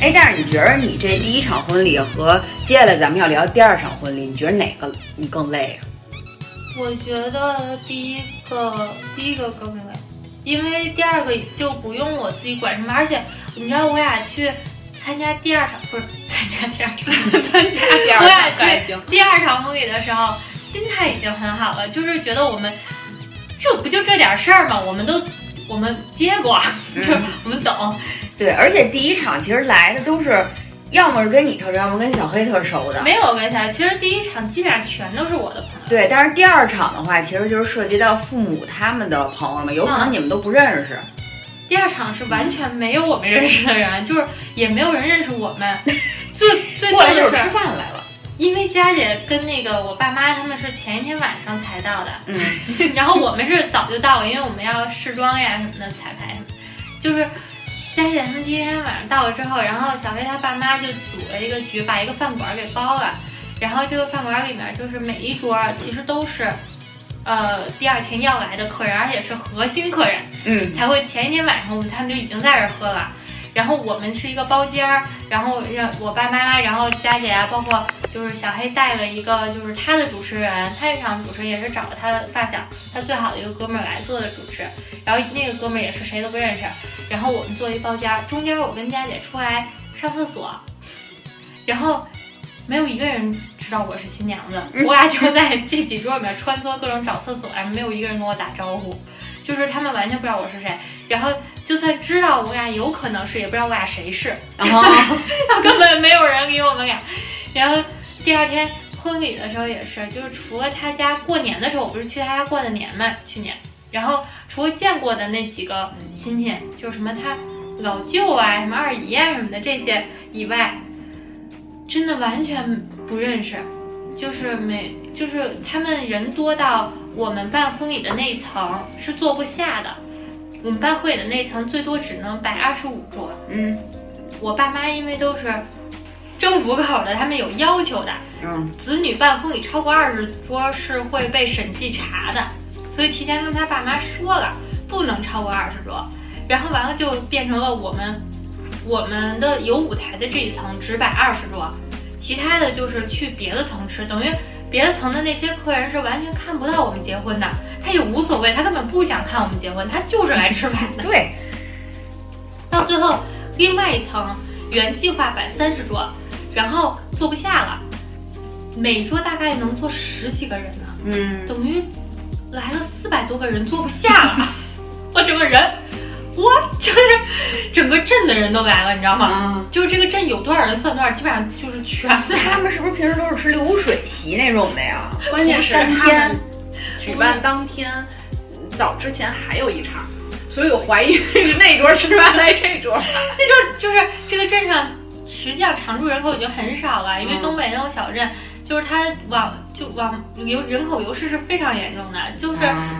哎，但是你觉得你这第一场婚礼和接下来咱们要聊第二场婚礼，你觉得哪个你更累啊？我觉得第一个第一个更累，因为第二个就不用我自己管什么，而且你知道我俩去参加第二场不是参加第二场，参加第二我俩去第二场婚礼的时候，心态已经很好了，就是觉得我们这不就这点事儿吗？我们都我们接过，就我们懂。对，而且第一场其实来的都是，要么是跟你特熟，要么跟小黑特熟的。没有跟小黑，其实第一场基本上全都是我的朋友。对，但是第二场的话，其实就是涉及到父母他们的朋友们，有可能你们都不认识。第二场是完全没有我们认识的人，就是也没有人认识我们。最 最过来就是吃饭来了，因为佳姐跟那个我爸妈他们是前一天晚上才到的，嗯，然后我们是早就到了，因为我们要试妆呀什么的彩排，就是。佳姐他们第一天晚上到了之后，然后小黑他爸妈就组了一个局，把一个饭馆给包了。然后这个饭馆里面就是每一桌其实都是，呃，第二天要来的客人，而且是核心客人，嗯，才会前一天晚上他们就已经在这喝了。然后我们是一个包间儿，然后让我爸妈，然后佳姐啊，包括就是小黑带了一个就是他的主持人，他这场主持也是找了他的发小，他最好的一个哥们儿来做的主持。然后那个哥们儿也是谁都不认识。然后我们坐一包间儿，中间我跟佳姐出来上厕所，然后没有一个人知道我是新娘子，我俩就在这几桌里面穿梭各种找厕所，然后没有一个人跟我打招呼，就是他们完全不知道我是谁。然后就算知道我俩有可能是，也不知道我俩谁是，然 后根本没有人理我们俩。然后第二天婚礼的时候也是，就是除了他家过年的时候，我不是去他家过的年嘛，去年。然后除了见过的那几个亲戚，就是什么他老舅啊、什么二姨啊什么的这些以外，真的完全不认识。就是没，就是他们人多到我们办婚礼的那一层是坐不下的。我们办婚礼的那层最多只能摆二十五桌。嗯，我爸妈因为都是政府口的，他们有要求的。嗯，子女办婚礼超过二十桌是会被审计查的。所以提前跟他爸妈说了，不能超过二十桌，然后完了就变成了我们我们的有舞台的这一层只摆二十桌，其他的就是去别的层吃，等于别的层的那些客人是完全看不到我们结婚的，他也无所谓，他根本不想看我们结婚，他就是来吃饭的。对，到最后另外一层原计划摆三十桌，然后坐不下了，每桌大概能坐十几个人呢，嗯，等于。来了四百多个人，坐不下了。我整个人，我就是整个镇的人都来了，你知道吗？就是这个镇有多少人算多少，基本上就是全。他们是不是平时都是吃流水席那种的呀？关键是他们举办当天早之前还有一场，所以我怀疑是那桌吃完来这桌。那桌就是这个镇上，实际上常住人口已经很少了，因为东北那种小镇。就是它往就往流人口流失是非常严重的，就是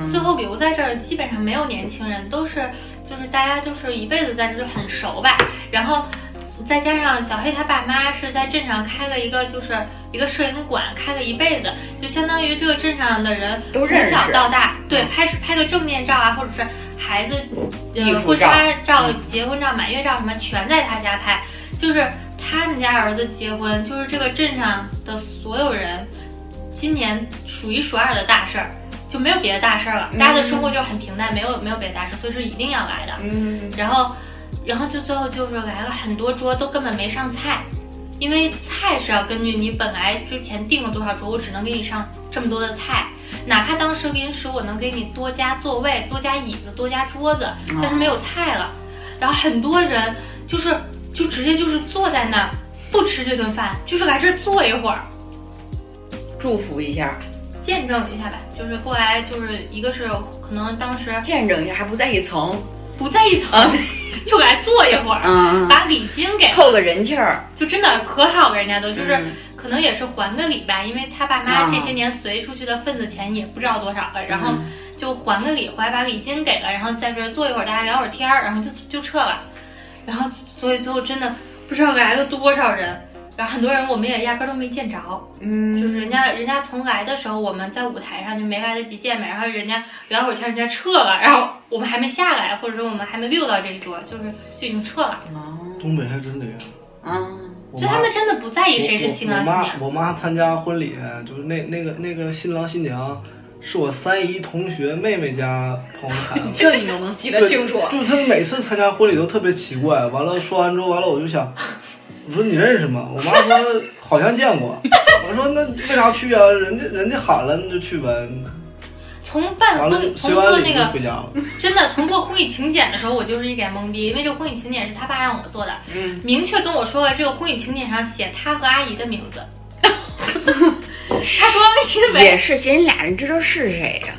最后留在这儿基本上没有年轻人，都是就是大家就是一辈子在这就很熟吧。然后再加上小黑他爸妈是在镇上开了一个就是一个摄影馆，开了一辈子，就相当于这个镇上的人从小到大对拍拍个正面照啊，或者是孩子呃婚纱照、结婚照、满月照什么全在他家拍，就是。他们家儿子结婚，就是这个镇上的所有人，今年数一数二的大事儿，就没有别的大事儿了。大家的生活就很平淡，没有没有别的大事，所以说一定要来的。嗯，然后，然后就最后就是来了很多桌，都根本没上菜，因为菜是要根据你本来之前订了多少桌，我只能给你上这么多的菜，哪怕当时临时我能给你多加座位、多加椅子、多加桌子，但是没有菜了，然后很多人就是就直接就是坐在那儿不吃这顿饭，就是来这儿坐一会儿。祝福一下，见证一下吧，就是过来，就是一个是可能当时见证一下，还不在一层，不在一层，啊就来坐一会儿，嗯，把礼金给凑个人气儿，就真的可好了，人家都就是、嗯可能也是还个礼吧，因为他爸妈啊这些年随出去的份子钱也不知道多少了，然后嗯。就还个礼，回来把礼金给了，然后在这儿坐一会儿，大家聊会儿天儿，然后就就撤了，然后所以最后真的不知道来了多少人，然后很多人我们也压根儿都没见着，嗯，就是人家人家从来的时候我们在舞台上就没来得及见面，然后人家聊会儿天，人家撤了，然后我们还没下来，或者说我们还没溜到这一桌，就是就已经撤了，哦，东北还真这样。啊，就他们真的不在意谁是新郎新娘。我我我妈参加婚礼，就是那那个那个新郎新娘是我三姨同学妹妹家朋友的孩子。这你都能记得清楚。就他每次参加婚礼都特别奇怪。完了说完之后，完了我就想，我说你认识吗？我妈说 好像见过。我说那为啥去啊？人家人家喊了，那就去呗。从办婚，从做那个。真的从做婚礼请柬的时候，我就是一脸懵逼，因为这个婚礼请柬是他爸让我做的，嗯，明确跟我说了这个婚礼请柬上写他和阿姨的名字。他说因为也是嫌你俩人知道是谁呀、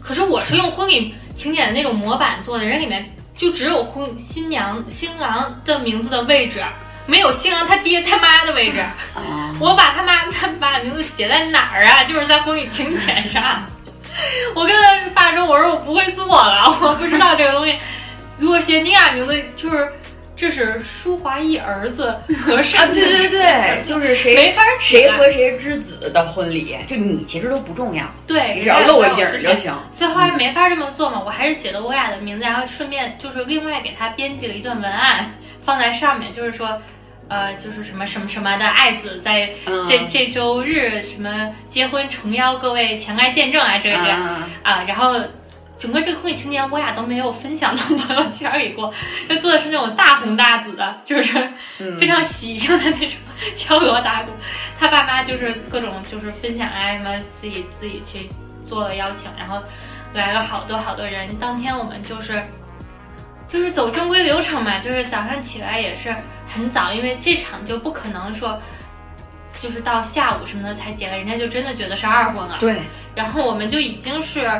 可是我是用婚礼请柬的那种模板做的，人里面就只有婚新娘新郎的名字的位置，没有新郎他爹他妈的位置。啊，我把他妈他爸的名字写在哪儿啊？就是在婚礼请柬上。我跟他爸说，我说我不会做了，我不知道这个东西。如果写你俩名字，就是这是舒华义儿子和啊，对对对，就是谁没法写谁和谁之子的婚礼，就你其实都不重要，对，只要露个影儿就行。行。所以后来没法这么做嘛，我还是写了我俩的名字，然后顺便就是另外给他编辑了一段文案放在上面，就是说，呃，就是什么什么什么的爱子在嗯这、这周日什么结婚诚邀各位前来见证啊，这个这个啊，啊，然后整个这个婚礼情节我俩都没有分享到朋友圈里过，他做的是那种大红大紫的，就是嗯非常喜庆的那种敲锣打鼓。他爸妈就是各种就是分享啊什么自己自己去做了邀请，然后来了好多好多人。当天我们就是就是走正规流程嘛，就是早上起来也是很早，因为这场就不可能说。就是到下午什么的才结了，人家就真的觉得是二婚了。对，然后我们就已经是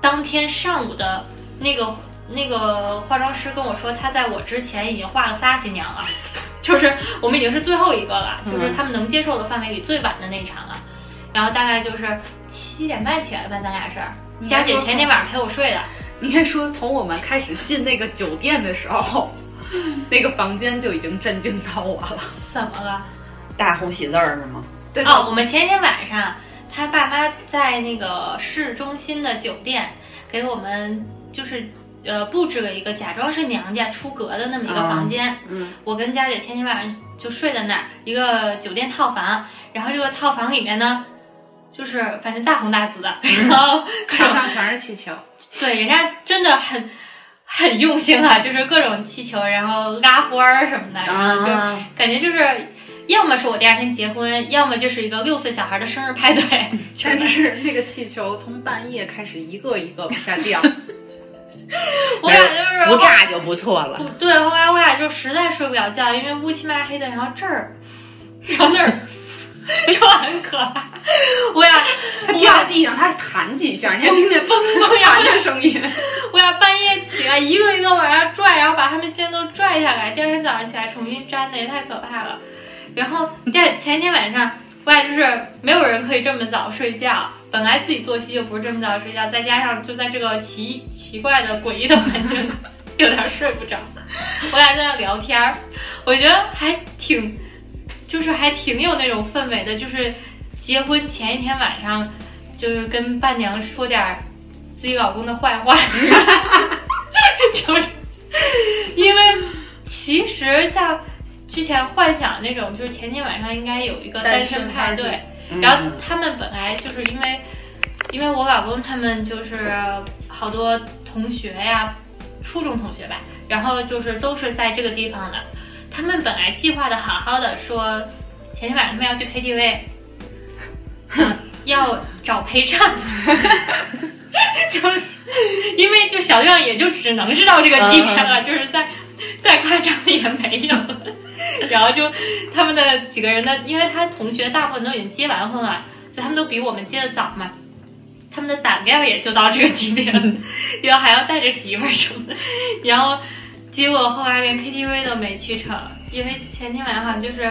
当天上午的那个那个化妆师跟我说，他在我之前已经化了仨新娘了，就是我们已经是最后一个了，就是他们能接受的范围里最晚的那一场了。然后大概就是七点半起来吧，咱俩是。佳姐前天晚上陪我睡的，你应该说，从我们开始进那个酒店的时候，那个房间就已经震惊到我了。怎么了？大红喜字儿是吗？对哦，我们前一天晚上，他爸妈在那个市中心的酒店给我们就是呃布置了一个假装是娘家出阁的那么一个房间。嗯，我跟佳姐前天晚上就睡在那儿，一个酒店套房。然后这个套房里面呢，就是反正大红大紫的，然后墙上全是气球，对，人家真的很很用心啊，就是各种气球，然后拉花儿什么的，然后就啊，感觉就是。要么是我第二天结婚，要么就是一个六岁小孩的生日派对。但是那个气球从半夜开始一个一个往下掉，我俩就是不炸就不错了。对，后来我俩就实在睡不了觉，因为乌漆嘛黑的，然后这儿，然后那儿，就很可怕。我俩它掉在地上，它还弹几下，你还听见嘣嘣弹的声音。我俩半夜起来一个一个往下拽，然后把他们先都拽下来，第二天早上起来重新粘的，也太可怕了。然后第二前一天晚上，我俩就是没有人可以这么早睡觉，本来自己作息就不是这么早睡觉，再加上就在这个奇奇怪的诡异的环境里，有点睡不着。我俩在那聊天儿，我觉得还挺，就是还挺有那种氛围的，就是结婚前一天晚上，就是跟伴娘说点儿自己老公的坏话，就是因为其实像之前幻想那种，就是前天晚上应该有一个单身派对，然后他们本来就是因为，因为我老公他们就是好多同学呀，初中同学吧，然后就是都是在这个地方的，他们本来计划的好好的，说前天晚上他们要去 KTV，嗯，要找陪唱，就是因为就小样也就只能是到这个级别了，就是再再夸张的也没有。然后就他们的几个人的，因为他同学大部分都已经结完婚了，所以他们都比我们结的早嘛。他们的胆量也就到这个级别了，然后还要带着媳妇儿什么的，然后结果后来连 KTV 都没去成，因为前天晚上好像就是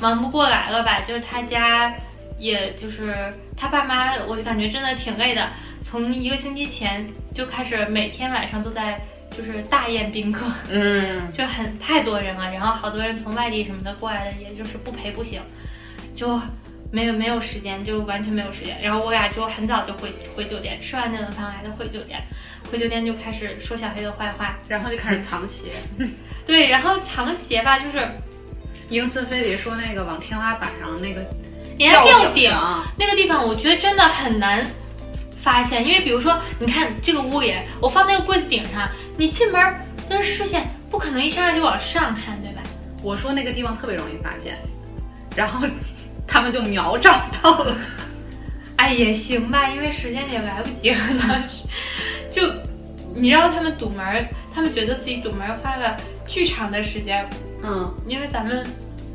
忙不过来了吧，就是他家也就是他爸妈，我就感觉真的挺累的，从一个星期前就开始每天晚上都在就是大宴宾客，嗯，就很太多人了，然后好多人从外地什么的过来的，也就是不陪不行，就没有没有时间，就完全没有时间。然后我俩就很早就回回酒店，吃完那顿饭来的回酒店，回酒店就开始说小黑的坏话，然后就开始藏鞋。对，然后藏鞋吧，就是英森非得说那个往天花板上那个人家吊顶那个地方，我觉得真的很难发现，因为比如说，你看这个屋里，我放那个柜子顶上，你进门那个视线不可能一上来就往上看，对吧？我说那个地方特别容易发现，然后他们就秒找到了。哎，也行吧，因为时间也来不及了，当时就你让他们堵门，他们觉得自己堵门花了巨长的时间，嗯，因为咱们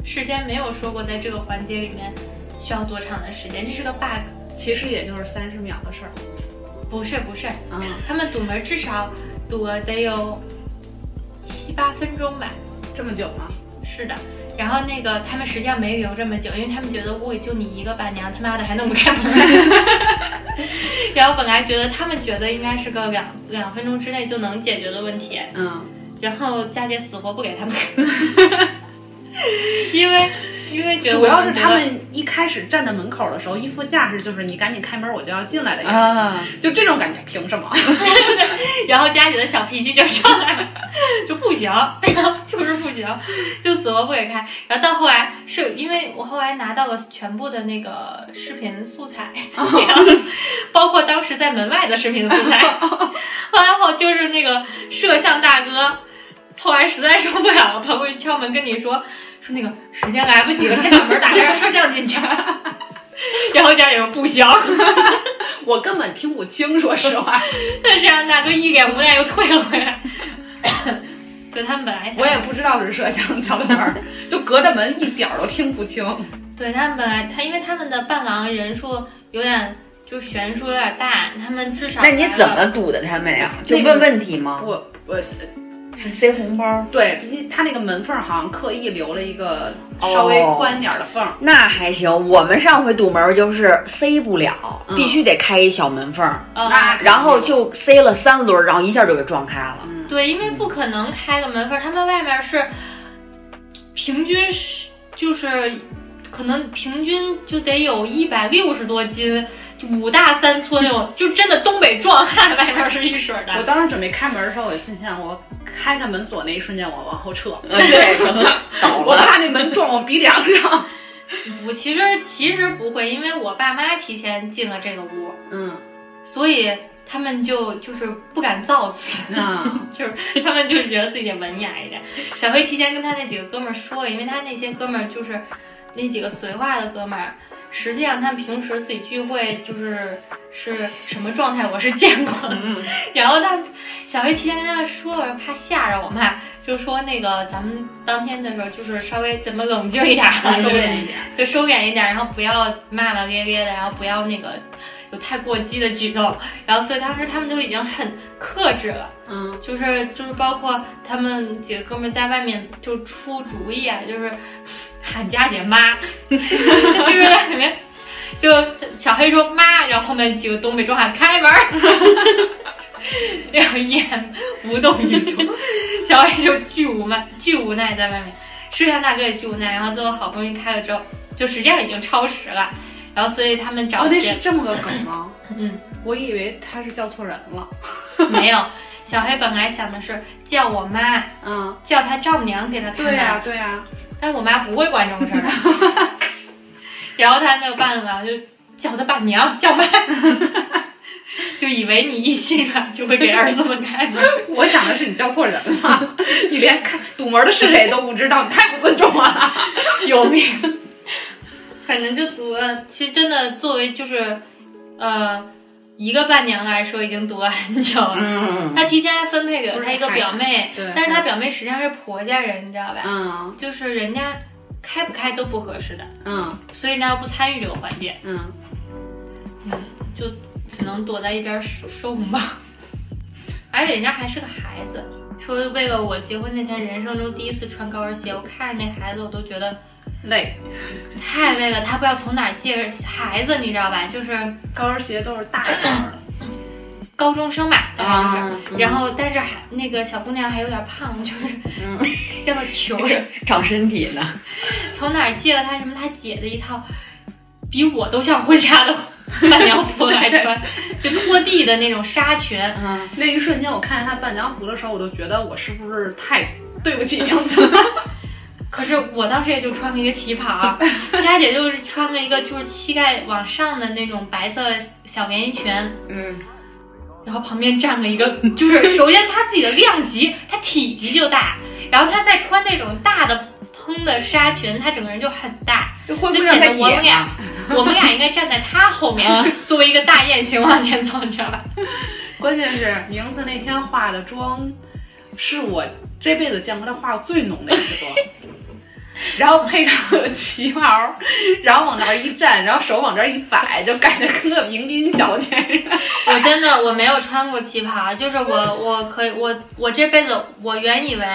事先没有说过在这个环节里面需要多长的时间，这是个 bug。其实也就是三十秒的事儿。不是不是，嗯，他们堵门至少堵了得有七八分钟吧。这么久吗？是的，然后那个他们实际上没留这么久，因为他们觉得屋里就你一个伴娘，他妈的还弄不开门。然后本来觉得他们觉得应该是个两两分钟之内就能解决的问题，嗯，然后佳姐死活不给他们。开，因为因为觉得主要是他们一开始站在门口的时候，一副架势就是你赶紧开门，我就要进来的样子，啊，就这种感觉，凭什么？然后佳姐的小脾气就上来了，就不行，就是不行，就死活不给开。然后到后来是因为我后来拿到了全部的那个视频素材，包括当时在门外的视频素材。后来后就是那个摄像大哥，后来实在受不了了，跑过去敲门跟你说说那个时间来不及了，先把门打开，让摄像进去。然后家里说不行，我根本听不清，说实话。但摄像大哥一脸无奈又退了回来。对他们本来我也不知道是摄像敲的门儿，就隔着门一点儿都听不清。对他们本来他因为他们的伴郎人数有点就悬殊有点大，他们至少那你怎么堵的他们呀？就问问题吗？我我塞塞红包？对，毕竟他那个门缝儿好像刻意留了一个稍微宽点儿的缝儿。那还行，我们上回堵门就是塞不了，嗯必须得开一小门缝儿，呃那然后就塞了三轮，然后一下就给撞开了。对，因为不可能开个门缝儿，他们外面是平均是就是可能平均就得有一百六十多斤，就五大三粗那种，就真的东北壮汉，外面是一水儿的。我当时准备开门的时候，我心想，我开开门锁那一瞬间，我往后撤，呃，对，说 倒了。我怕那门撞我鼻梁上。不，其实其实不会，因为我爸妈提前进了这个屋，嗯所以他们就就是不敢造次。啊，就是他们就是觉得自己文雅一点。小黑提前跟他那几个哥们儿说了，因为他那些哥们儿就是那几个绥化的哥们儿，实际上他们平时自己聚会就是是什么状态，我是见过的。然后他小黑提前跟他们说了，怕吓着我妈，就说那个咱们当天的时候就是稍微怎么冷静一点儿，收敛一点。对，收敛一点，然后不要骂骂咧咧的，然后不要那个有太过激的举动，然后所以当时他们就已经很克制了。嗯，就是就是包括他们几个哥们在外面就出主意啊，就是喊佳姐妈，就是在里面就小黑说妈，然后后面几个东北壮汉开门儿，然后一言无动于衷，小黑就巨无奈巨无奈在外面，摄像大哥也巨无奈，然后最后好不容易开了之后，就实际上已经超时了，然后所以他们找哦，那是这么个梗吗？嗯我以为他是叫错人了。没有。小黑本来想的是叫我妈，嗯，叫他丈母娘给他开门，对呀、对呀、但是我妈不会管这种事儿。然后他那个伴郎就叫他伴娘，叫妈。就以为你一心软就会给儿子们开门。我想的是你叫错人了，你连开堵门的是谁都不知道，你太不尊重我了。救命！反正就读了，其实真的作为就是，呃，一个伴娘来说，已经读了很久了。嗯他提前还分配给了他一个表妹对，但是他表妹实际上是婆家人，你知道吧？嗯就是人家开不开都不合适的，嗯所以人家又不参与这个环节，嗯，就只能躲在一边受受骂。而且人家还是个孩子，说为了我结婚那天人生中第一次穿高跟鞋，我看着那孩子我都觉得累，太累了。他不知道从哪儿借个孩子，你知道吧？就是高跟鞋都是大号的。高中生吧，大概就是。啊然后，但是还那个小姑娘还有点胖，就是、嗯像个球儿。长身体呢。从哪儿借了她什么她姐的一套，比我都像婚纱的 伴娘服来穿，就拖地的那种纱裙。嗯，那一瞬间，我看见她伴娘服的时候，我都觉得我是不是太对不起娘子了？可是我当时也就穿了一个旗袍，佳姐就是穿了一个就是膝盖往上的那种白色小连衣裙，嗯，然后旁边站了一个，就是首先她自己的量级，她体积就大，然后她再穿那种大的蓬的纱裙，她整个人就很大，就显得我们俩，我们俩应该站在她后面，作为一个大雁行往前走，你知道吧？关键是名字那天化的妆，是我这辈子见过她化最浓的一次妆。然后配上个旗袍，然后往那儿一站，然后手往这儿一摆，就感觉跟个迎宾小姐似的。我 真的我没有穿过旗袍，就是我我可以我我这辈子我原以为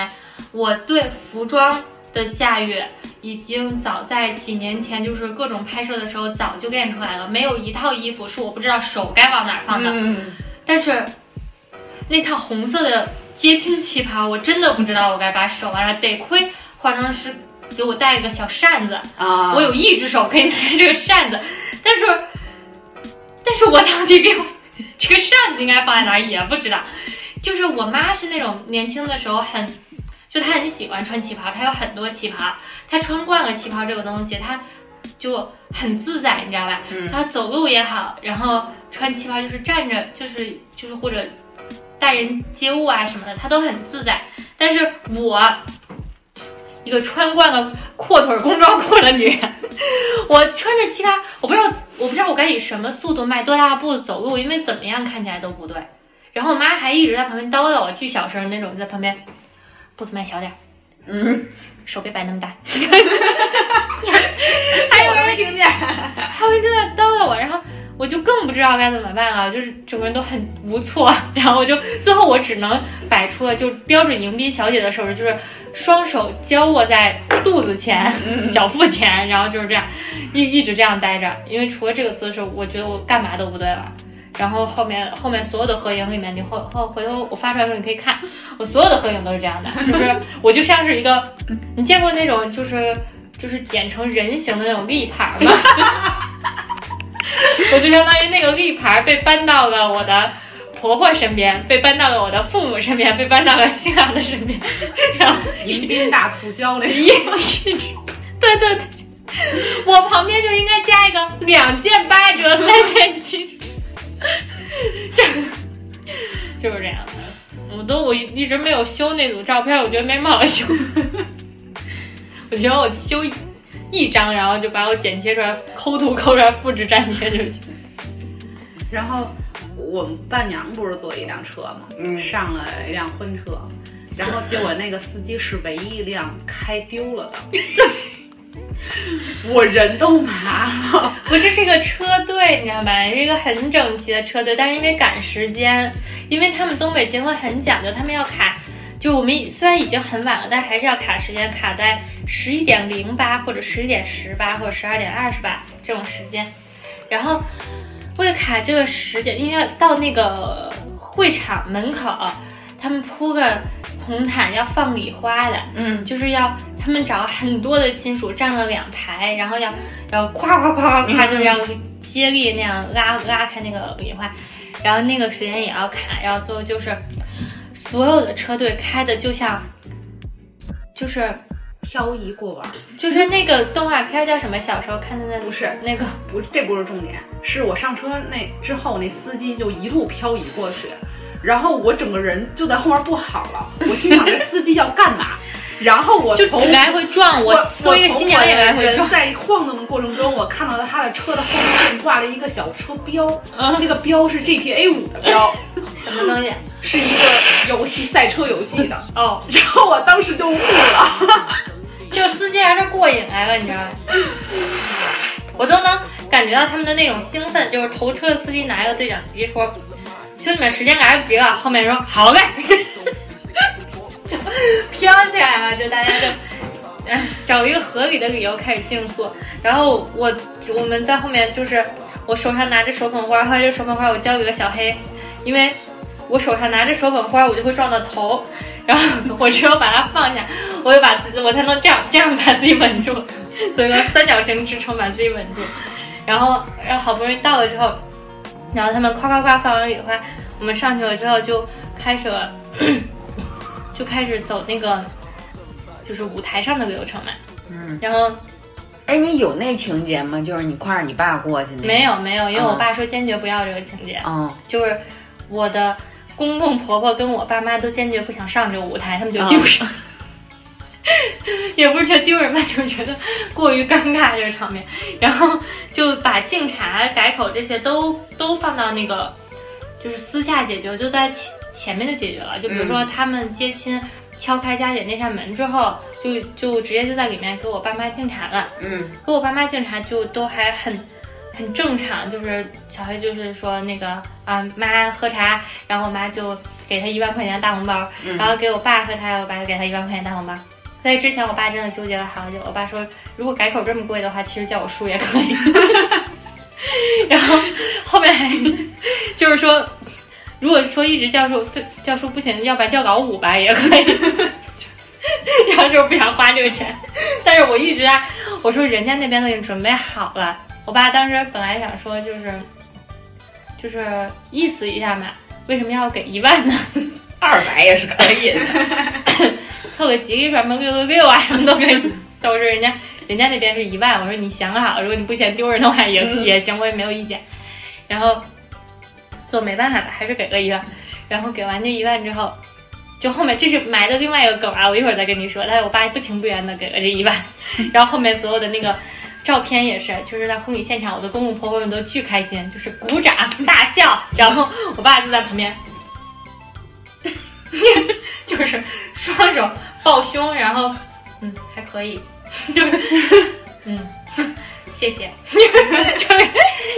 我对服装的驾驭已经早在几年前，就是各种拍摄的时候早就练出来了，没有一套衣服是我不知道手该往哪儿放的。嗯，但是那套红色的接亲旗袍，我真的不知道我该把手往哪儿，得亏化妆师给我带了个小扇子，啊，我有一只手可以拿这个扇子，但是，但是我到底给我这个扇子应该放在哪儿也不知道。就是我妈是那种年轻的时候很，就她很喜欢穿旗袍，她有很多旗袍，她穿惯了旗袍这个东西，她就很自在，你知道吧？嗯她走路也好，然后穿旗袍就是站着，就是就是或者待人接物啊什么的，她都很自在。但是我一个穿惯了阔腿工装裤的女人，我穿着其他，我不知道我不知道我该以什么速度迈多大步走路，因为怎么样看起来都不对。然后我妈还一直在旁边叨叨我，巨小声那种，在旁边步子迈小点儿，嗯，手别摆那么大。还有人没听见，还有人正在叨叨我，然后我就更不知道该怎么办了，就是整个人都很无措。然后我就最后我只能摆出了就标准迎宾小姐的手势，就是双手交握在肚子前、小腹前，然后就是这样一一直这样待着。因为除了这个姿势，我觉得我干嘛都不对了。然后后面后面所有的合影里面，你后后回头我发出来的时候你可以看，我所有的合影都是这样的，就是我就像是一个，你见过那种就是就是剪成人形的那种立牌吗？我就相当于那个立牌被搬到了我的婆婆身边，被搬到了我的父母身边，被搬到了新郎的身边，然后迎宾大促销那一对对对，我旁边就应该加一个两件八折，三件七。折，这就是这样的。我都我一直没有修那组照片，我觉得没什么好修。我觉得我修一张，然后就把我剪切出来，抠图抠出来，复制粘贴就行。然后我们伴娘不是坐一辆车吗？嗯上了一辆婚车，然后结果那个司机是唯一一辆开丢了的，我人都麻了。不，这是一个车队，你知道吧？是一个很整齐的车队，但是因为赶时间，因为他们东北结婚很讲究，他们要卡，就我们已虽然已经很晚了，但还是要卡时间，卡在十一点零八或者十一点十八或者十二点二十八这种时间，然后为了卡这个时间，因为到那个会场门口，他们铺个红毯要放礼花的，嗯，就是要他们找很多的亲属站了两排，然后要要夸夸夸夸夸，就是要接力那样拉拉开那个礼花，然后那个时间也要卡，然后最后就是所有的车队开的就像就是漂移过弯。就是那个动画片叫什么？小时候看的那不是那个，不，这不是重点，是我上车那之后，那司机就一路漂移过去，然后我整个人就在后面不好了，我心想这司机要干嘛？然后我就从来回撞我我作为一个新娘也来回撞人在晃动的过程中，我看到了他的车的后面挂了一个小车标，嗯那个标是 GTA 五的标，什么东西？是一个游戏赛车游戏的。哦，然后我当时就悟了，这个司机还是过瘾来了，你知道吗？我都能感觉到他们的那种兴奋，就是头车的司机拿一个对讲机说：“兄弟们，时间来不及了。”后面说：“好嘞。”就 飘起来了，就大家就。哎，找一个合理的理由开始竞速，然后我我们在后面就是我手上拿着手捧花，后来这手捧花我交给了小黑，因为我手上拿着手捧花我就会撞到头，然后我只有把它放下，我就把自己我才能这样这样把自己稳住，做一个三角形支撑把自己稳住，然后然后好不容易到了之后，然后他们夸夸夸放完礼花，我们上去了之后就开始了，就开始走那个就是舞台上的流程嘛，嗯，然后哎，你有那情节吗？就是你挎着你爸过去那？没有没有，因为我嗯爸说坚决不要这个情节，嗯，就是我的公公婆婆跟我爸妈都坚决不想上这个舞台，他们觉得丢人。也不是觉得丢人吧，就是觉得过于尴尬这个场面，然后就把敬茶、改口这些都都放到那个就是私下解决，就在前前面就解决了。就比如说他们接亲敲开佳姐那扇门之后，就就直接就在里面给我爸妈敬茶了。嗯给我爸妈敬茶就都还很很正常，就是小黑就是说那个啊妈喝茶，然后我妈就给他一万块钱大红包，嗯然后给我爸喝茶，我爸就给他一万块钱大红包。在之前，我爸真的纠结了好久。我爸说，如果改口这么贵的话，其实叫我叔也可以。然后后面还 就是说，如果说一直教授教授不行，要不然叫老五吧也可以。然后就不想花这个钱，但是我一直啊，我说人家那边都已经准备好了。我爸当时本来想说就是就是意思一下嘛，为什么要给一万呢？二百也是可以的。凑个吉利什么六六六啊，什么都可以。都是人家人家那边是一万，我说你想好，如果你不嫌丢人的话也、也行，我也没有意见。然后就没办法吧，还是给了一万。然后给完这一万之后，就后面这是埋的另外一个梗啊，我一会儿再跟你说。但是我爸不情不愿的给了这一万，然后后面所有的那个。照片也是，就是在婚礼现场，我的公公婆婆们都巨开心，就是鼓掌大笑，然后我爸就在旁边，就是双手抱胸，然后嗯还可以，就 是嗯谢谢，就是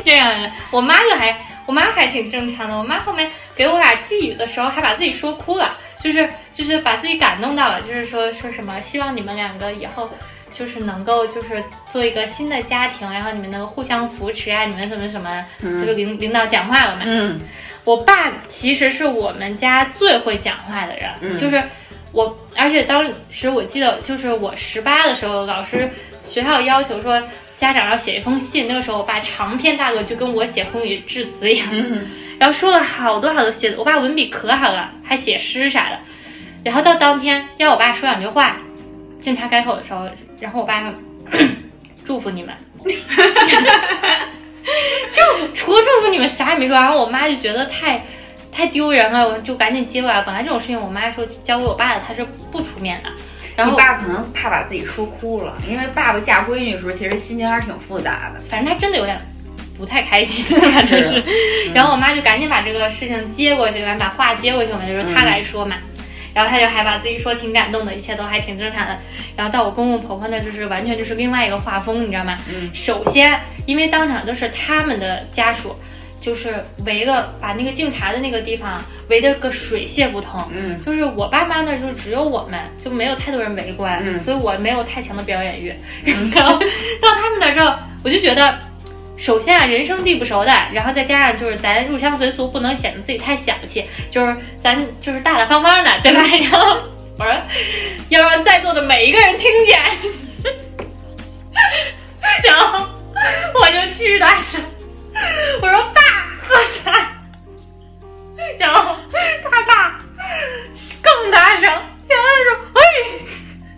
这样的。我妈就还我妈还挺正常的，我妈后面给我俩寄语的时候还把自己说哭了，就是就是把自己感动到了，就是说说什么希望你们两个以后。就是能够就是做一个新的家庭，然后你们能够互相扶持啊，你们什么什么，就是领领导讲话了嘛。嗯我爸其实是我们家最会讲话的人，嗯就是我，而且当时我记得，就是我十八的时候，老师学校要求说家长要写一封信，那个时候我爸长篇大论就跟我写风雨致辞一样，嗯 然后说了好多好多写的，我爸文笔可好了，还写诗啥的，然后到当天要我爸说两句话，敬茶改口的时候，然后我爸说 祝福你们。就除了祝福你们啥也没说，然后我妈就觉得太太丢人了，我就赶紧接过来。本来这种事情我妈说交给我爸的，她是不出面的。然后你爸可能怕把自己说哭了，因为爸爸嫁闺女的时候其实心情还是挺复杂的。反正他真的有点不太开心，反正是。然后我妈就赶紧把这个事情接过去，赶紧把话接过去嘛，就是她来说嘛。然后她就还把自己说挺感动的，一切都还挺正常的。然后到我公公婆婆那，就是完全就是另外一个画风，你知道吗？嗯首先，因为当场都是他们的家属，就是围了把那个敬茶的那个地方围得个水泄不通。嗯就是我爸妈那儿就只有我们，就没有太多人围观，嗯所以我没有太强的表演欲。然后到他们那儿之后，我就觉得，首先啊，人生地不熟的，然后再加上就是咱入乡随俗，不能显得自己太小气，就是咱就是大大方方的，对吧？然后我说，要让在座的每一个人听见，然后我就巨大声，我说爸喝茶。然后他爸更大声，然后他说：“哎，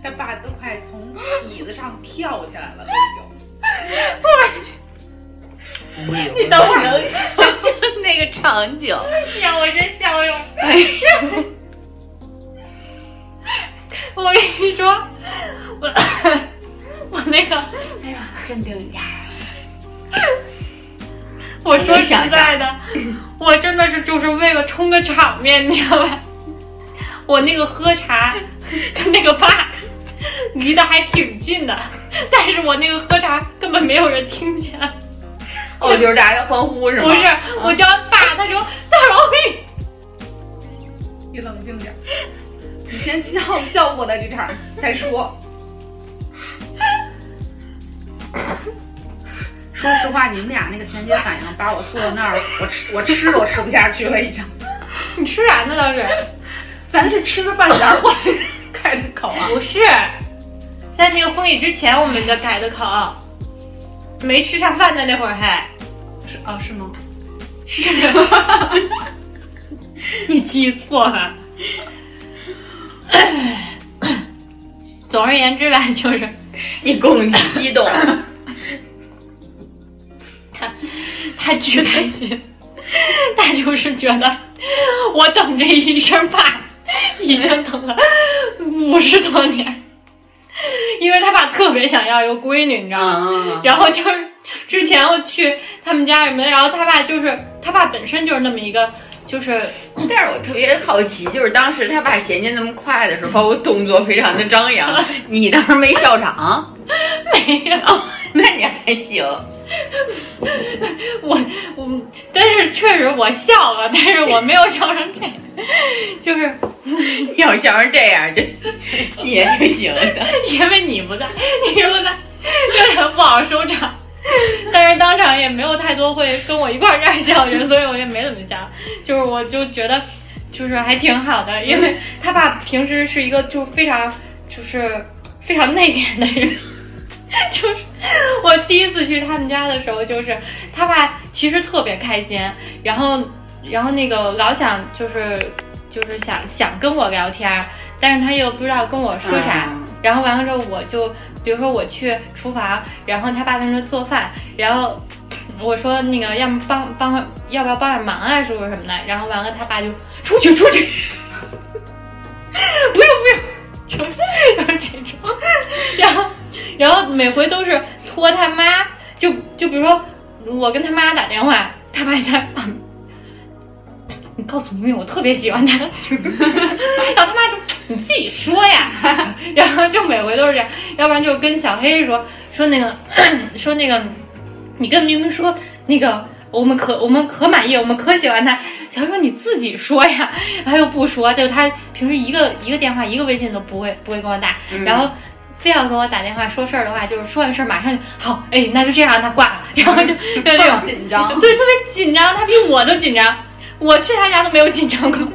他爸都快从椅子上跳起来了，都已经。不。你都能想象那个场景。呀，我真笑容。哎呀，我跟你说，我我那个，哎呀，镇定一点。我说实在的，我真的是就是为了冲个场面，你知道吧？我那个喝茶跟那个爸离得还挺近的，但是我那个喝茶根本没有人听见。哦，就是大家欢呼是吗？不是，我叫完爸，他说大老李，你冷静点，你先笑笑过了这场再说。说实话，你们俩那个衔接反应把我坐到那儿，我吃我吃都吃不下去了，已经。你吃啥呢？当时咱是吃着饭点儿过来 开的口啊？不是，在那个婚礼之前我们就改的口，没吃上饭的那会儿还是哦，是吗？是，你记错了。总而言之吧，就是你功底激动。他巨开心，他就是觉得我等这一声爸已经等了五十多年，因为他爸特别想要一个闺女，你知道吗？嗯，然后就是之前我去他们家什么，然后他爸就是他爸本身就是那么一个，就是但是我特别好奇，就是当时他爸衔接那么快的时候，我动作非常的张扬，你当时没笑场？没有。那你还行。我我，但是确实我笑了，但是我没有笑成这样，就是 要是笑成这样，这 你也挺行的。因为你不在，你如果在，有点不好收场。但是当场也没有太多会跟我一块儿这样笑的人，所以我也没怎么笑。就是我就觉得，就是还挺好的，因为他爸平时是一个就非常就是非常内敛的人。就是我第一次去他们家的时候，就是他爸其实特别开心，然后然后那个老想就是就是想想跟我聊天，但是他又不知道跟我说啥，嗯。然后完了之后我就比如说我去厨房，然后他爸在那做饭，然后我说那个要么帮帮要不要帮点忙啊，叔叔什么的，然后完了他爸就出去出去，不用不用，就是 就是这种，然后。然后每回都是托他妈，就就比如说我跟他妈打电话，他爸在旁，你告诉明明我特别喜欢他，然后他妈就你自己说呀，然后就每回都是这样，要不然就跟小黑说说那个说那个，你跟明明说那个。我们可我们可满意，我们可喜欢他。小黑说你自己说呀，他又不说，就他平时一个一个电话一个微信都不会不会跟我打，然后。非要跟我打电话说事儿的话，就是说完事儿马上就好，哎，那就这样让他挂了，然后就就这种紧张，对，特别紧张，他比我都紧张，我去他家都没有紧张过，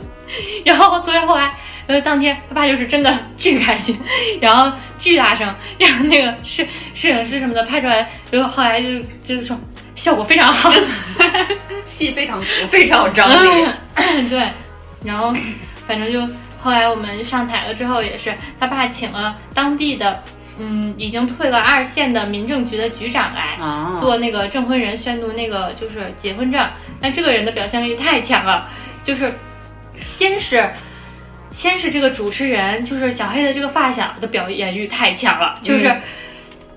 然后所以后来呃当天他爸就是真的巨开心，然后巨大声，然后那个摄摄影师什么的拍出来，结果后来就就是说效果非常好，戏非常足，非常有张力。嗯对，然后反正就。后来我们上台了之后，也是他爸请了当地的，嗯，已经退了二线的民政局的局长来、啊。做那个证婚人宣读那个就是结婚证。那这个人的表现力太强了，就是先是先是这个主持人，就是小黑的这个发小的表演欲太强了，就是嗯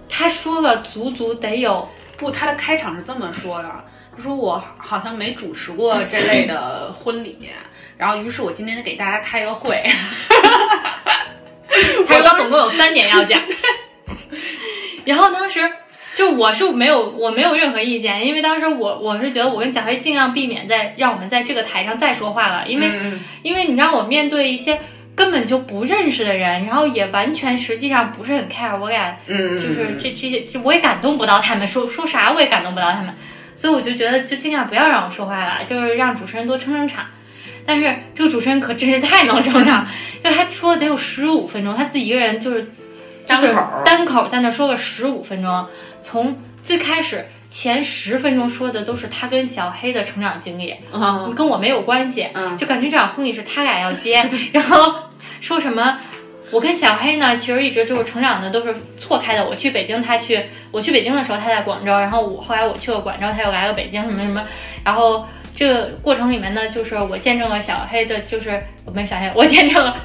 他说了足足得有不，他的开场是这么说的：他说我好像没主持过这类的婚礼，然后于是我今天就给大家开个会。他说总共有三点要讲，然后当时就我是没有我没有任何意见，因为当时我我是觉得我跟小黑尽量避免在让我们在这个台上再说话了，因为、嗯因为你让我面对一些根本就不认识的人，然后也完全实际上不是很 care 我俩嗯，就是这这些，就我也感动不到他们，说说啥我也感动不到他们，所以我就觉得就尽量不要让我说话了，就是让主持人多撑撑场。但是这个主持人可真是太能撑场，就他说得有十五分钟，他自己一个人就是就是单口单口在那说了十五分钟，从最开始前十分钟说的都是他跟小黑的成长经历，啊跟我没有关系，嗯就感觉这场婚礼是他俩要接，然后说什么我跟小黑呢，其实一直就是成长的都是错开的。我去北京，他去；我去北京的时候，他在广州。然后我后来我去了广州，他又来了北京，什么什么。然后这个过程里面呢，就是我见证了小黑的，就是我没小黑，我见证了，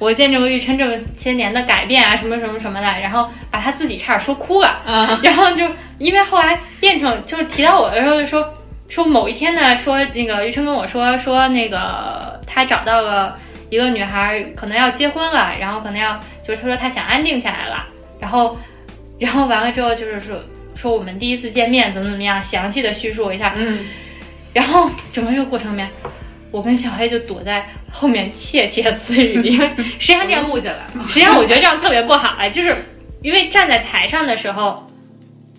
我见证了玉琛这么些年的改变啊，什么什么什么的。然后把他自己差点说哭了。啊，然后就因为后来变成就是提到我的时候就说说某一天呢，说那个玉琛跟我说说那个他找到了。一个女孩可能要结婚了，然后可能要就是他说他想安定下来了，然后，然后完了之后就是说说我们第一次见面怎么怎么样，详细的叙述一下，嗯，然后整个这个过程里面，我跟小黑就躲在后面窃窃私语，因 为实际上这样录下来了。实际上我觉得这样特别不好啊，就是因为站在台上的时候，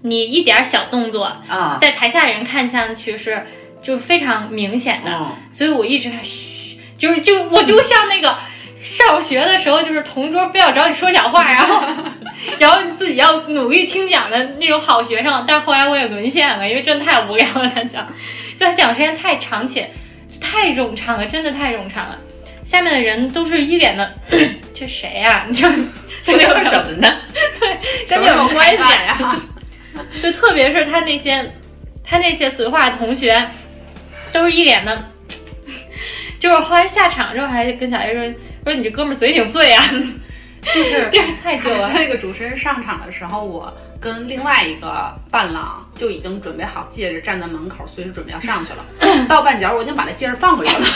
你一点小动作啊，在台下人看上去是就非常明显的，嗯所以我一直在嘘。就是就我就像那个上学的时候，就是同桌非要找你说小话，然后 然后你自己要努力听讲的那种好学生。但后来我也沦陷了，因为真的太无聊了，他讲，就他讲的时间太长且太冗长了，真的太冗长了。下面的人都是一脸的，这谁呀、你就 这聊什么呢？对，跟你有关系啊呀？就特别是他那些他那些绥化同学，都是一脸的。就是后来下场之后，还跟小 A 说说你这哥们儿嘴挺碎啊、就是太久了。那个主持人上场的时候，我跟另外一个伴郎就已经准备好戒指，站在门口，随时准备要上去了。到半截儿，我已经把那戒指放回去了，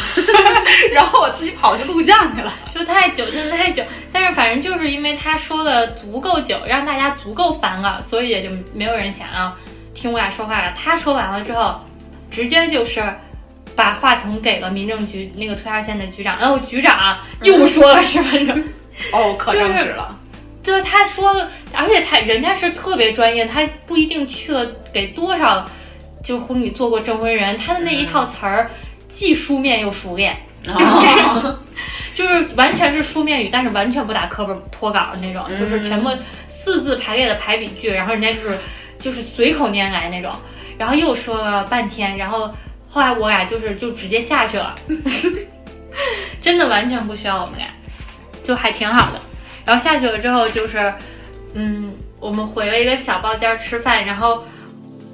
然后我自己跑去录像去了。就太久，真的太久。但是反正就是因为他说的足够久，让大家足够烦了，所以也就没有人想要听我俩说话了。他说完了之后，直接就是把话筒给了民政局那个推二线的局长，然后局长又说了十分钟。哦，可正式了。就是他说了，而且他人家是特别专业，他不一定去了给多少就婚礼做过证婚人，他的那一套词儿既书面又熟练，哦。就是 完全是书面语，但是完全不打课本脱稿的那种，就是全部四字排列的排比句，然后人家就是就是随口拈来那种，然后又说了半天，然后后来我俩就是就直接下去了，真的完全不需要我们俩，就还挺好的。然后下去了之后就是，嗯，我们回了一个小包间儿吃饭，然后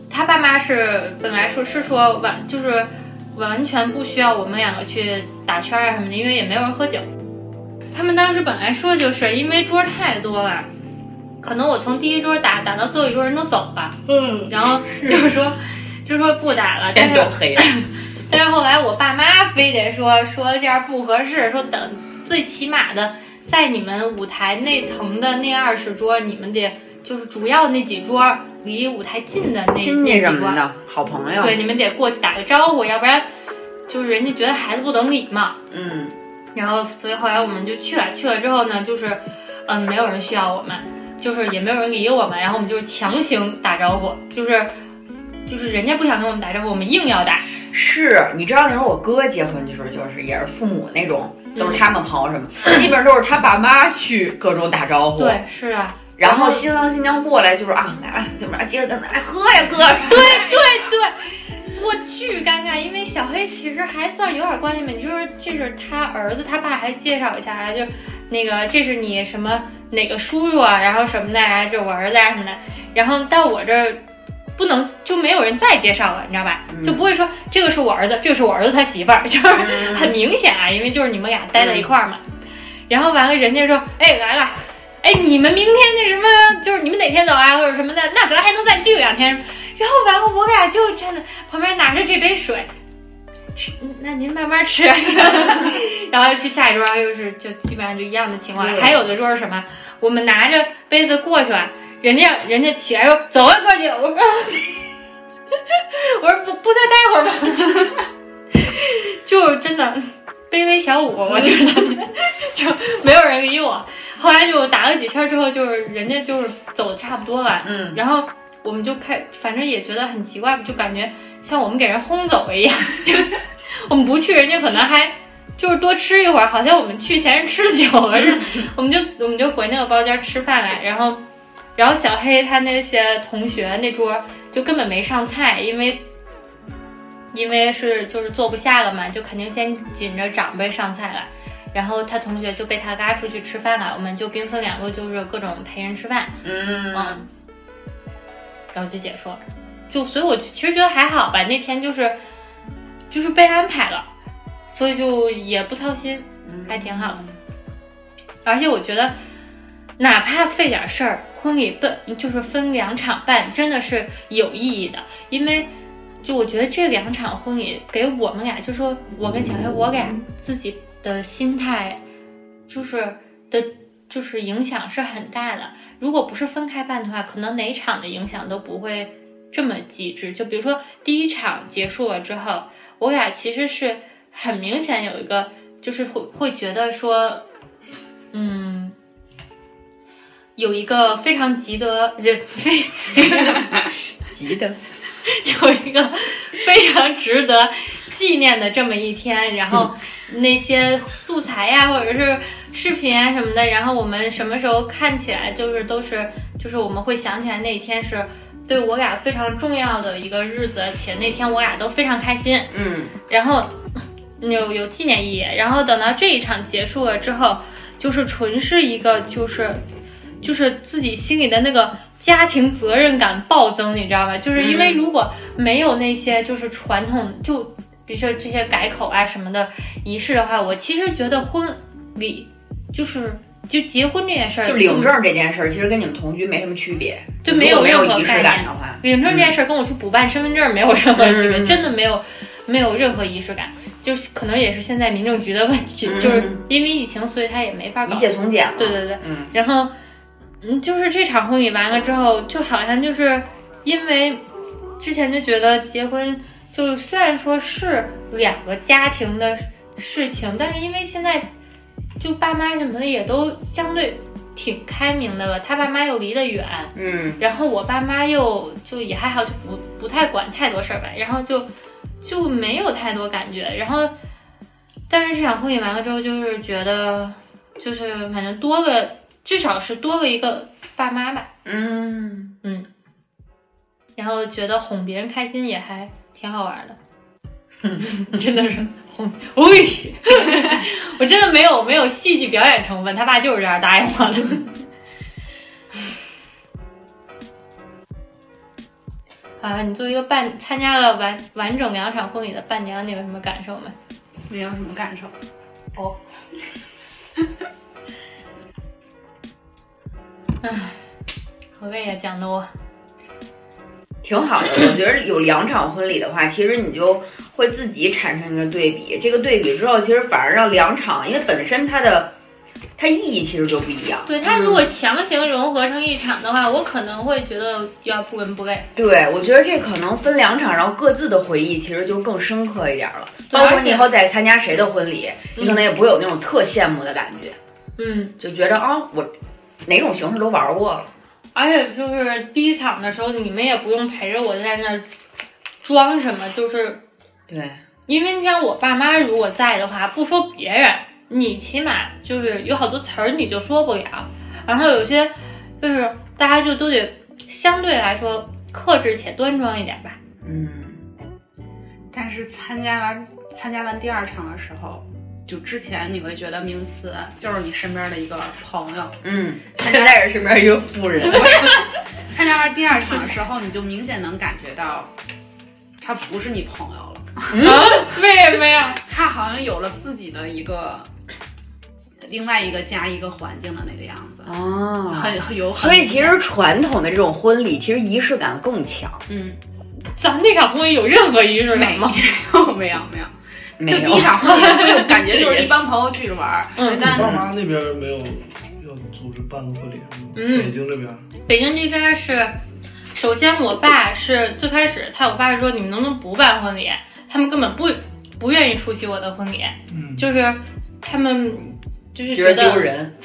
他爸妈是本来说是说完就是完全不需要我们两个去打圈儿啊什么的，因为也没有人喝酒。他们当时本来说就是因为桌太多了，可能我从第一桌打打到最后一桌人都走了，嗯，然后就是说 就是说不打了，但天是都黑了。但是后来我爸妈非得说说这样不合适，说等最起码的在你们舞台内层的那二十桌，你们得就是主要那几桌离舞台近的那亲戚那几桌，什么的，好朋友。对，你们得过去打个招呼，要不然就是人家觉得孩子不懂礼嘛。嗯，然后所以后来我们就去了，去了之后呢，就是嗯，没有人需要我们，就是也没有人理我们，然后我们就是强行打招呼，就是就是人家不想跟我们打招呼，我们硬要打。是，你知道那时候我哥结婚的时候，就是也是父母那种，都嗯是他们朋友什么，基本上都是他爸妈去各种打招呼。对，，是啊。然后新郎新娘过来就是啊，来吧，就是啊，接着跟来喝呀，哥。对对对，我巨尴尬，因为小黑其实还算有点关系嘛。你就是这是他儿子，他爸还介绍一下啊，就那个这是你什么哪个叔叔啊，然后什么的啊，这我儿子啊什么的。然后到我这儿不能就没有人再介绍了，你知道吧？就不会说这个是我儿子，这个是我儿子他媳妇儿，就是很明显啊，因为就是你们俩待在一块儿嘛。然后完了，人家说，哎，来了。哎，你们明天那什么，就是你们哪天走啊，或者什么的，那咱还能再聚两天。然后完了，我俩就站在旁边拿着这杯水，吃，那您慢慢吃。然后去下一桌，又是就基本上就一样的情况。还有的桌是什么？我们拿着杯子过去了，人家人家起来说走啊，哥几个。我说 我说不不再待会儿吧？就真的卑微小五，我觉得 就没有人理我。后来就打了几圈之后，就是人家就是走的差不多了，嗯然后我们就开，反正也觉得很奇怪，就感觉像我们给人轰走了一样，就是我们不去，人家可能还就是多吃一会儿，好像我们去嫌人吃的久了似的，我们就我们就回那个包间吃饭来，然后然后小黑他那些同学那桌就根本没上菜，因为。因为是就是坐不下了嘛，就肯定先紧着长辈上菜了，然后他同学就被他拉出去吃饭了，我们就兵分两路，就是各种陪人吃饭，嗯嗯，然后就解说，就所以我其实觉得还好吧，那天就是就是被安排了，所以就也不操心，还挺好的。而且我觉得，哪怕费点事儿，婚礼办就是分两场办，真的是有意义的，因为就我觉得这两场婚礼给我们俩，就说我跟小黑，我俩自己的心态，就是的，就是影响是很大的。如果不是分开办的话，可能哪场的影响都不会这么极致。就比如说第一场结束了之后，我俩其实是很明显有一个，就是会会觉得说，嗯，有一个非常值得，就 非 值得，有一个非常值得纪念的这么一天，然后那些素材呀，或者是视频啊什么的，然后我们什么时候看起来就是都是，就是我们会想起来那一天是对我俩非常重要的一个日子，且那天我俩都非常开心，嗯。然后有有纪念意义。然后等到这一场结束了之后，就是纯是一个就是就是自己心里的那个家庭责任感暴增，你知道吗？就是因为如果没有那些就是传统，就比如说这些改口啊什么的仪式的话，我其实觉得婚礼就是就结婚这件事儿，就领证这件事儿，其实跟你们同居没什么区别，就没有没任何仪式感的话，领证这件事儿跟我去补办身份证没有任何区别，嗯真的没有没有任何仪式感，就是可能也是现在民政局的问题，嗯就是因为疫情，所以他也没法搞一。切从简了。对对对，嗯然后嗯，就是这场婚礼完了之后，就好像就是因为之前就觉得结婚就虽然说是两个家庭的事情，但是因为现在就爸妈什么的也都相对挺开明的了，他爸妈又离得远，嗯然后我爸妈又就也还好，就不不太管太多事儿吧，然后就就没有太多感觉。然后，但是这场婚礼完了之后，就是觉得就是反正多个至少是多了一个爸妈吧，嗯，嗯，然后觉得哄别人开心也还挺好玩的。真的是哄，喂，我真的没有没有戏剧表演成分，他爸就是这样答应我的。啊，你作为一个伴参加了完完整两场婚礼的伴娘，你有什么感受吗？没有什么感受。哦，唉，好累呀，讲的我。挺好的。我觉得有两场婚礼的话，其实你就会自己产生一个对比。这个对比之后，其实反而让两场，因为本身它的它意义其实就不一样。对它如果强行融合成一场的话，我可能会觉得要不伦不类。对，我觉得这可能分两场，然后各自的回忆其实就更深刻一点了。包括你以后再参加谁的婚礼，你可能也不会有那种特羡慕的感觉，嗯，就觉得啊，我哪种形式都玩过了。而且就是第一场的时候，你们也不用陪着我在那儿装什么，就是对，因为你像我爸妈如果在的话，不说别人，你起码就是有好多词儿你就说不了，然后有些就是大家就都得相对来说克制且端庄一点吧。嗯，但是参加完参加完第二场的时候，就之前你会觉得名词就是你身边的一个朋友，嗯，现在是身边一个富人，参加完第二场的时候，你就明显能感觉到，他不是你朋友了，啊？为什么呀？他好像有了自己的一个另外一个家一个环境的那个样子，哦，很很有很所以其实传统的这种婚礼，其实仪式感更强。嗯，咱那场婚礼有任何仪式感吗？没有没有，没有就第一场婚礼会有感觉就是一帮朋友聚着玩儿，嗯。但爸妈那边没有要组织办个婚礼吗？嗯。北京这边？北京这边是，首先我爸是最开始他我爸是说你们能不能不办婚礼，他们根本不不愿意出席我的婚礼，嗯，就是他们就是觉得得丢人，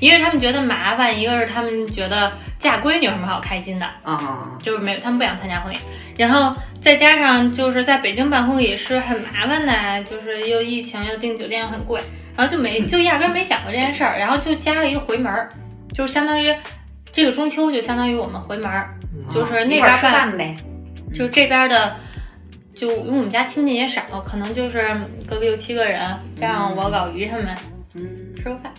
一个是他们觉得麻烦，一个是他们觉得嫁闺女有什么好开心的，啊，就是没有他们不想参加婚礼，然后再加上就是在北京办婚礼是很麻烦的，就是又疫情又订酒店又很贵，然后就没 就压根儿没想过这件事儿，然后就加了一个回门儿，就是相当于这个中秋就相当于我们回门儿，就是那边办饭呗。就是这边的就因为我们家亲戚也少，可能就是个六七个人，加上我老于他们嗯，吃个饭。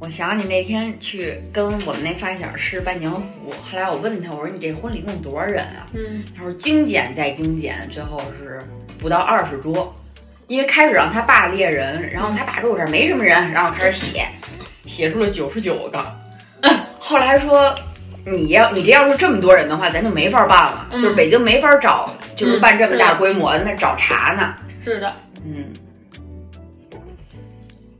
我想起那天去跟我们那发小吃伴娘服，后来我问他，我说你这婚礼共多少人啊？嗯他说精简再精简，最后是不到二十桌。因为开始让他爸列人，然后他爸说我这儿没什么人，然后开始写，写出了九十九个。后来说你要你这要是这么多人的话，咱就没法办了，嗯就是北京没法找，就是办这么大规模的，那找茬呢。是的，嗯，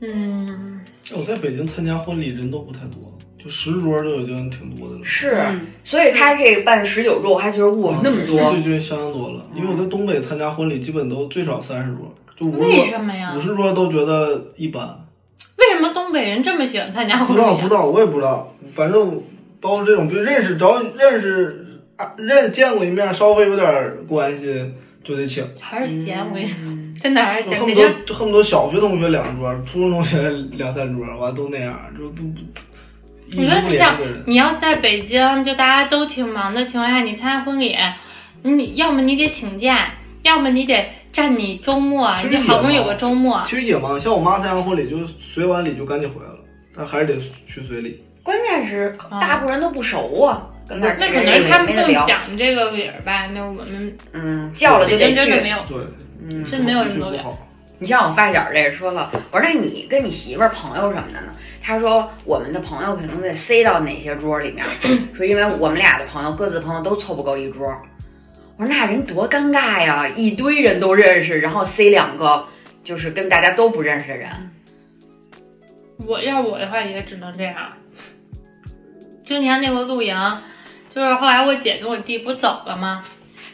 嗯，我在北京参加婚礼人都不太多，就十桌就已经挺多的了。是，嗯所以他这办十九桌，我还觉得哇那么多对，对，相当多了。因为我在东北参加婚礼，基本都最少三十桌，就五为十什么呀桌，五？十桌都觉得一般。为什么东北人这么喜欢参加婚礼、啊？知道不知道，我也不知道，反正都是这种，就认识，只要认识啊认见过一面，稍微有点关系就得请。还是嫌我，嗯真的还是就恨不嫌北京得恨不得小学同学两桌，初中同学两三桌，完都那样，就都不。你说你像你要在北京，就大家都挺忙的情况下，你参加婚礼，你要么你得请假，要么你得占你周末，你好不容易有个周末。其实也忙，像我妈参加婚礼，就随完礼就赶紧回来了，但还是得去随礼。关键是大部分人都不熟啊，跟那那可能他们更没得聊。讲这个理儿吧，那我们嗯，叫了就得去。真的没有，对，嗯，真没有这么多理儿。不好。你像我发小这个说了，我说那你跟你媳妇儿朋友什么的呢？他说我们的朋友可能得塞到哪些桌里面，说因为我们俩的朋友各自朋友都凑不够一桌。我说那人多尴尬呀，一堆人都认识，然后塞两个就是跟大家都不认识的人。我要我的话也只能这样。就你看那回露营，就是后来我姐跟我弟不走了吗？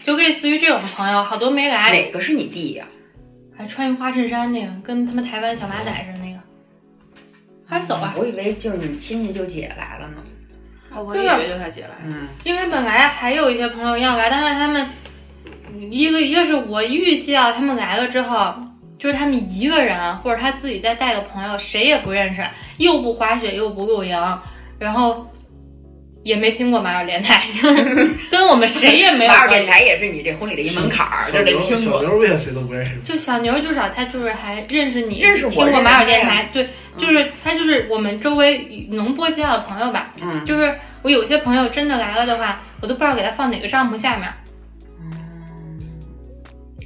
就类似于这种朋友，好多没来，哪个是你弟呀、还穿一花衬衫那个，跟他们台湾小马仔似的那个，还是走吧。我以为就是你亲戚舅姐来了呢。哦我以为就他姐来，嗯，因为本来还有一些朋友要来，但是他们一个一个是我预计到他们来了之后，就是他们一个人或者他自己再带个朋友，谁也不认识，又不滑雪又不露营，然后也没听过马友电台，跟我们谁也没有 马尔。电台也是你这婚礼的一门槛儿，小牛这得听过。小牛为啥谁都不认识？就小牛，至少他就是还认识你，认识我听过马友电台，对，就是他就是我们周围能波及到的朋友吧。嗯，就是我有些朋友真的来了的话，我都不知道给他放哪个帐篷下面。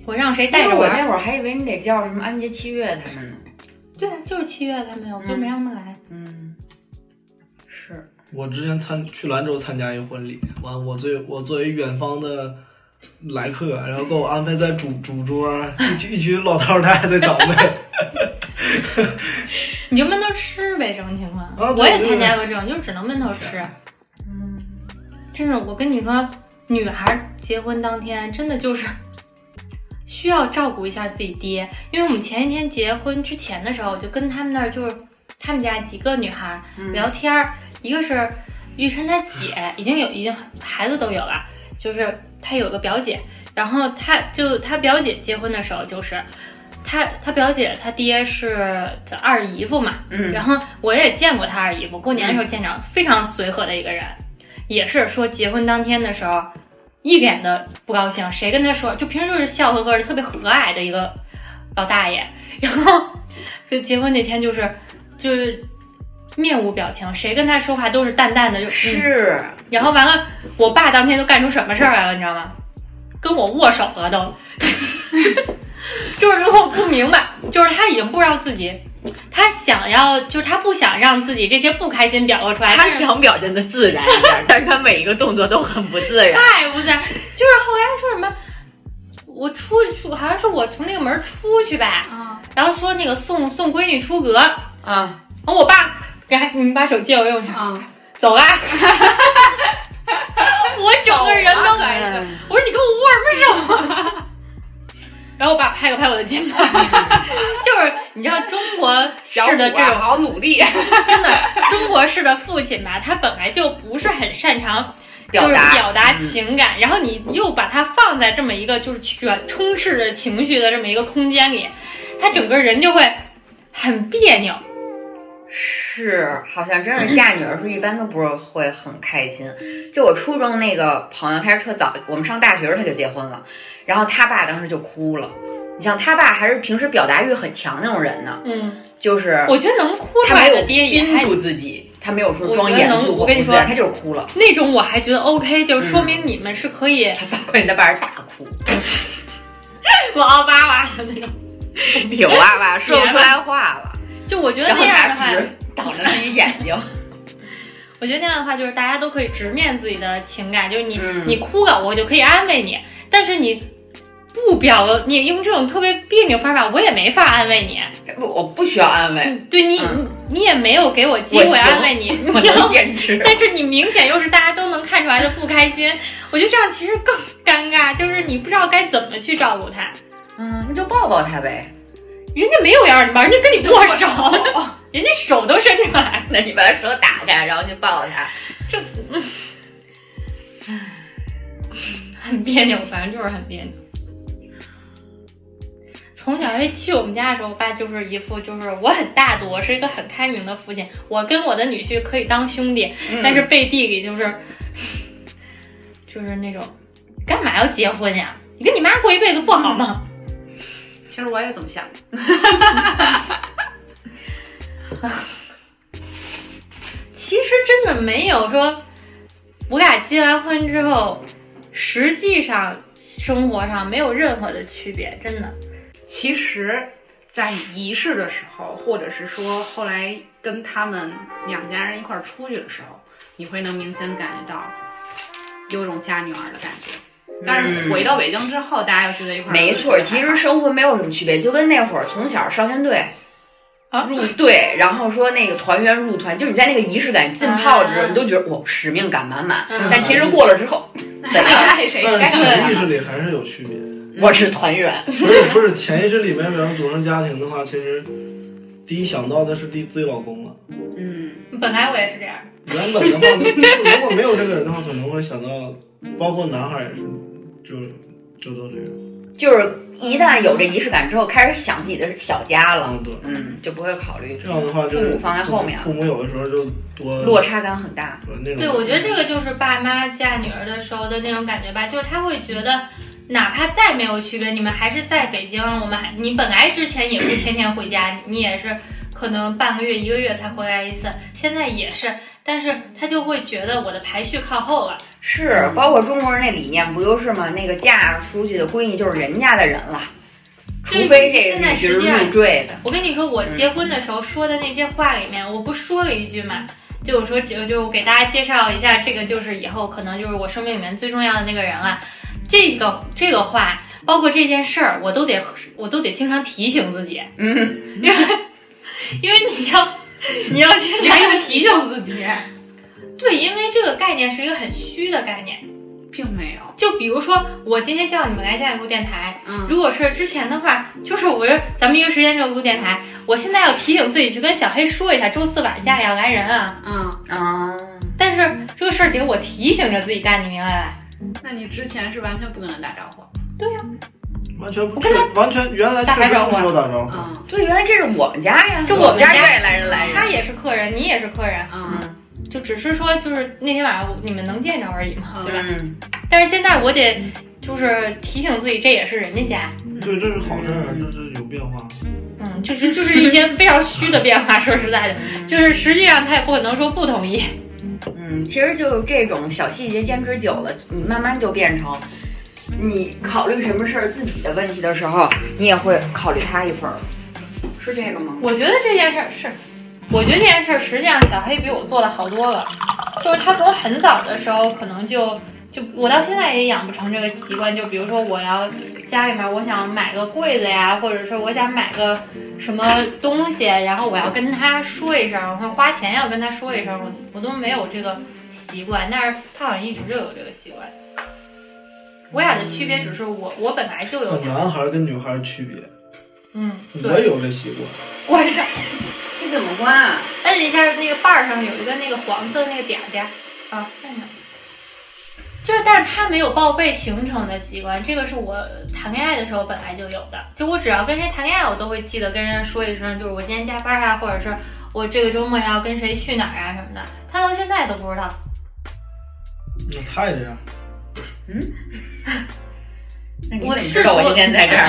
我让谁带着我？我那会儿还以为你得叫什么安杰七月他们呢。对啊，就是七月他们有，我就没让他们来。嗯，是。我之前参去兰州参加一婚礼，完我作为我作为远方的来客，然后给我安排在主主桌，一群一群老头老太太长辈，你就闷头吃呗，什么情况。啊我也参加过这种，就是只能闷头吃。嗯，真的，我跟你说，女孩结婚当天真的就是需要照顾一下自己爹，因为我们前一天结婚之前的时候，我就跟他们那儿就是他们家几个女孩聊天儿，一个是玉琛他姐，已经有已经孩子都有了，就是他有个表姐，然后他就他表姐结婚的时候就是。他他表姐他爹是他二姨夫嘛，嗯然后我也见过他二姨夫，过年的时候见着，非常随和的一个人，也是说结婚当天的时候，一脸的不高兴，谁跟他说，就平时就是笑呵呵的，特别和蔼的一个老大爷，然后就结婚那天就是就是面无表情，谁跟他说话都是淡淡的，就嗯是，然后完了，我爸当天都干出什么事儿来了，你知道吗？跟我握手了都，就是我不明白，就是他已经不知道自己，他想要，就是他不想让自己这些不开心表露出来，他想表现的自然一点，但是他每一个动作都很不自然。太不自然。就是后来说什么，我出去，好像是我从那个门儿出去吧，啊，然后说那个送送闺女出阁啊，然啊，后我爸，来，你们把手借我用一下，啊，走啦。我整个人都走啊。还是我说你跟我握什么？手啊？然后我爸拍了拍我的肩膀，就是你知道中国式的这种好努力，真的中国式的父亲吧，他本来就不是很擅长就是表达表达嗯。情感，然后你又把他放在这么一个就是全充斥着情绪的这么一个空间里，他整个人就会很别扭。是，好像真是嫁女儿时候一般都不是会很开心。就我初中那个朋友，他是特早，我们上大学时候他就结婚了，然后他爸当时就哭了。你像他爸还是平时表达欲很强那种人呢，嗯，就是我觉得能哭出来他爹也还憋住自己，他没有说装严肃我跟你说他就是哭了。那种我还觉得 OK，就是说明你们是可以他大关键他爸是大哭，我嗷哇哇的那种。挺哇哇，说不出来话了，就 我觉得那样的话，挡着自己眼睛。我觉得那样的话，就是大家都可以直面自己的情感，就是你、嗯你哭了，我就可以安慰你，但是你不表，你用这种特别别扭方法，我也没法安慰你。不，我不需要安慰，对你，嗯你也没有给我机会安慰你，我能坚持。但是你明显又是大家都能看出来的不开心，我觉得这样其实更尴尬，就是你不知道该怎么去照顾他。嗯，那就抱抱他呗。人家没有要你抱，人家跟你握手，人家手都伸出来。那你把他手打开，然后去抱他。这很别扭，反正就是很别扭。从小一去我们家的时候，我爸就是一副就是我很大度，我是一个很开明的父亲，我跟我的女婿可以当兄弟，但是背地里就是 就是那种干嘛要结婚呀？你跟你妈过一辈子不好吗？其实我也这么想。其实真的没有说，我俩结完婚之后，实际上生活上没有任何的区别，真的。其实，在仪式的时候，或者是说后来跟他们两家人一块儿出去的时候，你会能明显感觉到有种嫁女儿的感觉。但是回到北京之后，大家又聚在一块儿，没错，其实生活没有什么区别，就跟那会儿从小少先队。啊入队，然后说那个团员入团，就是你在那个仪式感浸泡的时候，啊你都觉得哇使命感满满。嗯但其实过了之后，怎样？爱谁谁但是该潜意识里还是有区别。我是团员。不是不是，潜意识里面，比方组成家庭的话，其实第一想到的是第自己老公了。嗯，本来我也是这样，原本的话，如果没有这个人的话，可能会想到，包括男孩也是，就就都这样。就是一旦有这仪式感之后，开始想自己的小家了，嗯，对，嗯，就不会考虑这样的话，父母放在后面父母有的时候就多落差感很大。对那种。对，我觉得这个就是爸妈嫁女儿的时候的那种感觉吧，就是他会觉得，哪怕再没有区别，你们还是在北京，我们还你本来之前也不天天回家，你也是可能半个月一个月才回来一次，现在也是，但是他就会觉得我的排序靠后了。是，包括中国人那理念不就是吗？那个嫁出去的闺女就是人家的人了，除非这个女入赘的。我跟你说，我结婚的时候说的那些话里面，我不说了一句嘛，就我说就就给大家介绍一下，这个就是以后可能就是我生命里面最重要的那个人了。这个这个话，包括这件事儿，我都得我都得经常提醒自己，嗯，因为因为你要你要去你还要 提醒自己，对，因为这个概念是一个很虚的概念。并没有。就比如说，我今天叫你们来家里录电台，嗯如果是之前的话，就是我是咱们约时间就录电台，我现在要提醒自己去跟小黑说一下，周四晚上家里要来人啊。嗯，啊，但是这个事儿得我提醒着自己干，你明白吧？那你之前是完全不跟他打招呼。对呀完全不跟他完全原来确实打招呼不打招呼。嗯对，原来这是我们家呀，这我们家我们家愿意来人来人。他也是客人，你也是客人，嗯就只是说就是那天晚上你们能见着而已嘛，嗯对吧？嗯，但是现在我得就是提醒自己，这也是人家家，对，这是好事儿，这是有变化。嗯，就是就是一些非常虚的变化。说实在的，就是实际上他也不可能说不同意。嗯，其实就这种小细节坚持久了，你慢慢就变成，你考虑什么事儿自己的问题的时候，你也会考虑他一份儿，是这个吗？我觉得这件事儿是，我觉得这件事儿实际上小黑比我做的好多了，就是他从很早的时候可能就就我到现在也养不成这个习惯，就比如说我要家里面我想买个柜子呀，或者说我想买个什么东西，然后我要跟他说一声，或者花钱要跟他说一声，我我都没有这个习惯，但是他好像一直就有这个习惯。我俩的区别只是我我本来就有，男孩跟女孩区别，嗯，我对，有这习惯。我这。你怎么关啊？摁一下那个把儿上有一个那个黄色那个点儿点儿啊，在哪？就是，但是他没有报备行程的习惯，这个是我谈恋爱的时候本来就有的。就我只要跟谁谈恋爱，我都会记得跟人家说一声，就是我今天加班啊，或者是我这个周末要跟谁去哪儿啊什么的，他到现在都不知道。那他也这样，那你我怎么知道我今天在这儿？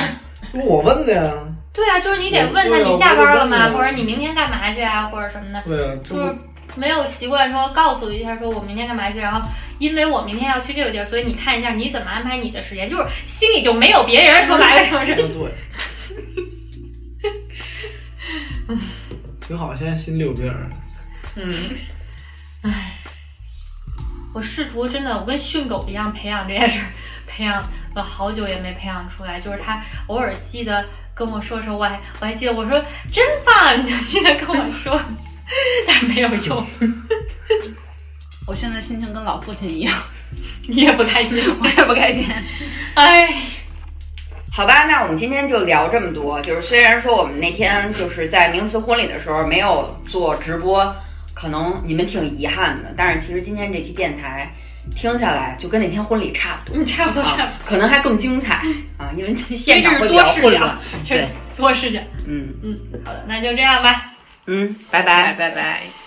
这不我问的呀。对啊，就是你得问他你下班了吗？或者你明天干嘛去啊，或者什么的。对啊，就是没有习惯说告诉一下，说我明天干嘛去，然后因为我明天要去这个地儿，所以你看一下你怎么安排你的时间，就是心里就没有别人，说白了就是。对。挺好，现在心里有别人。嗯，我试图真的，我跟训狗一样培养这件事儿，培养了好久也没培养出来。就是他偶尔记得跟我说说，我还我还记得我说真棒，你就记得跟我说，但没有用，我现在心情跟老父亲一样，你也不开心。我也不开心。哎，好吧，那我们今天就聊这么多。就是虽然说我们那天就是在名词婚礼的时候没有做直播，可能你们挺遗憾的，但是其实今天这期电台听下来就跟那天婚礼差不多。差不多差不多啊，可能还更精彩 啊，因为这现场会比较混乱。，这是 多视角。嗯嗯，好的，那就这样吧。嗯，拜拜拜。拜拜。